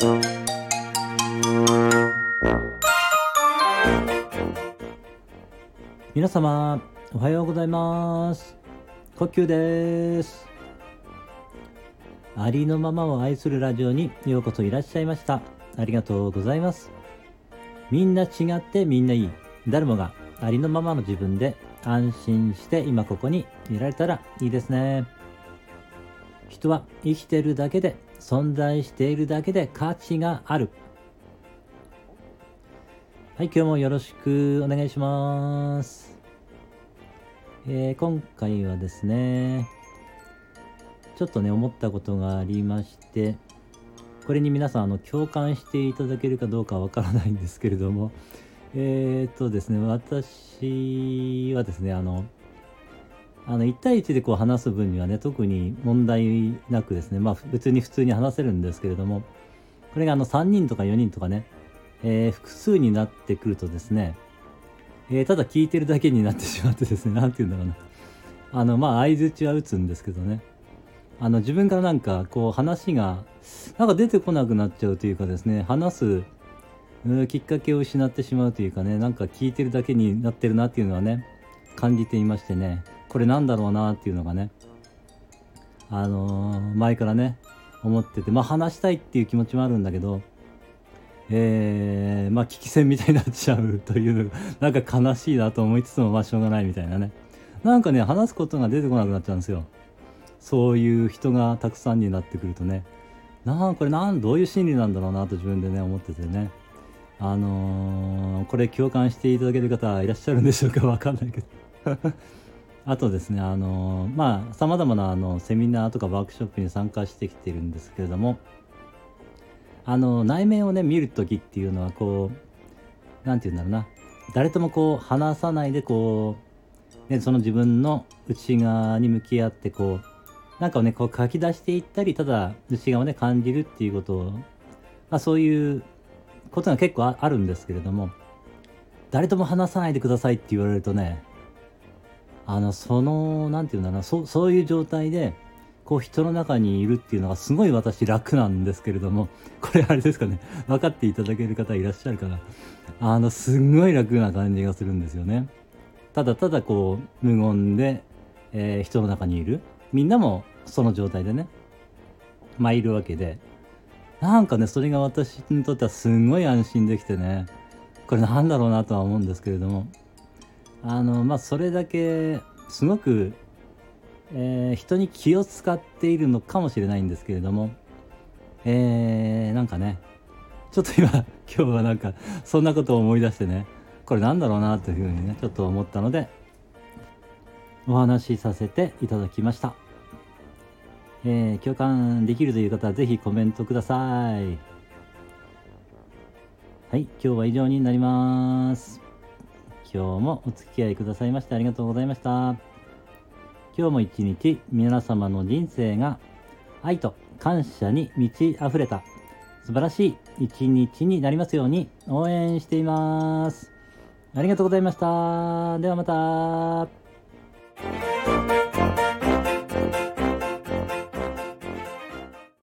皆様おはようございます。呼吸です。ありのままを愛するラジオにようこそいらっしゃいました。ありがとうございます。みんな違ってみんないい。誰もがありのままの自分で安心して今ここにいられたらいいですね。人は生きてるだけで存在しているだけで価値がある。はい今日もよろしくお願いします。えー、今回はですねちょっとね思ったことがありましてこれに皆さんあの共感していただけるかどうかわからないんですけれどもえっ、とですね私はですねあのあの1対1でこう話す分にはね特に問題なくですねまあ別に普通に話せるんですけれどもこれがあの3人とか4人とかね、えー、複数になってくるとですね、えー、ただ聞いてるだけになってしまってですね何て言うんだろうな。あのまあ相づちは打つんですけどね。あの自分からなんかこう話がなんか出てこなくなっちゃうというかですね話すきっかけを失ってしまうというかねなんか聞いてるだけになってるなっていうのはね感じていましてね。これなんだろうなっていうのがねあのー、前からね思っててまあ話したいっていう気持ちもあるんだけどえー、まあ危機戦みたいになっちゃうというなんか悲しいなと思いつつもまあしょうがないみたいなね。なんかね話すことが出てこなくなっちゃうんですよ。そういう人がたくさんになってくるとね。なんこれなんどういう心理なんだろうなと自分でね思っててね。あのー、これ共感していただける方いらっしゃるんでしょうか？わかんないけど。あとですね、あの、まあ、様々なあのセミナーとかワークショップに参加してきてるんですけれども、あの、内面をね、見るときっていうのは、こう、なんて言うんだろうな、誰ともこう、話さないで、こう、ね、その自分の内側に向き合って、こう、なんかをね、こう書き出していったり、ただ内側をね、感じるっていうことを、まあ、そういうことが結構あるんですけれども、誰とも話さないでくださいって言われるとね、あのその何て言うんだろうなそそういう状態でこう人の中にいるっていうのがすごい私楽なんですけれどもこれあれですかね分かっていただける方いらっしゃるかな。あのすんごい楽な感じがするんですよね。ただただこう無言で、えー、人の中にいる。みんなもその状態でねまあいるわけで。なんかねそれが私にとってはすんごい安心できてねこれなんだろうなとは思うんですけれどもあのまあそれだけすごく、えー、人に気を使っているのかもしれないんですけれどもえー、なんかねちょっと今 今日はなんかそんなことを思い出してねこれなんだろうなというふうにねちょっと思ったのでお話しさせていただきました、えー、共感できるという方は是非コメントください。はい今日は以上になります。今日もお付き合いくださいましてありがとうございました。今日も一日皆様の人生が愛と感謝に満ち溢れた素晴らしい一日になりますように応援しています。ありがとうございました。ではまた。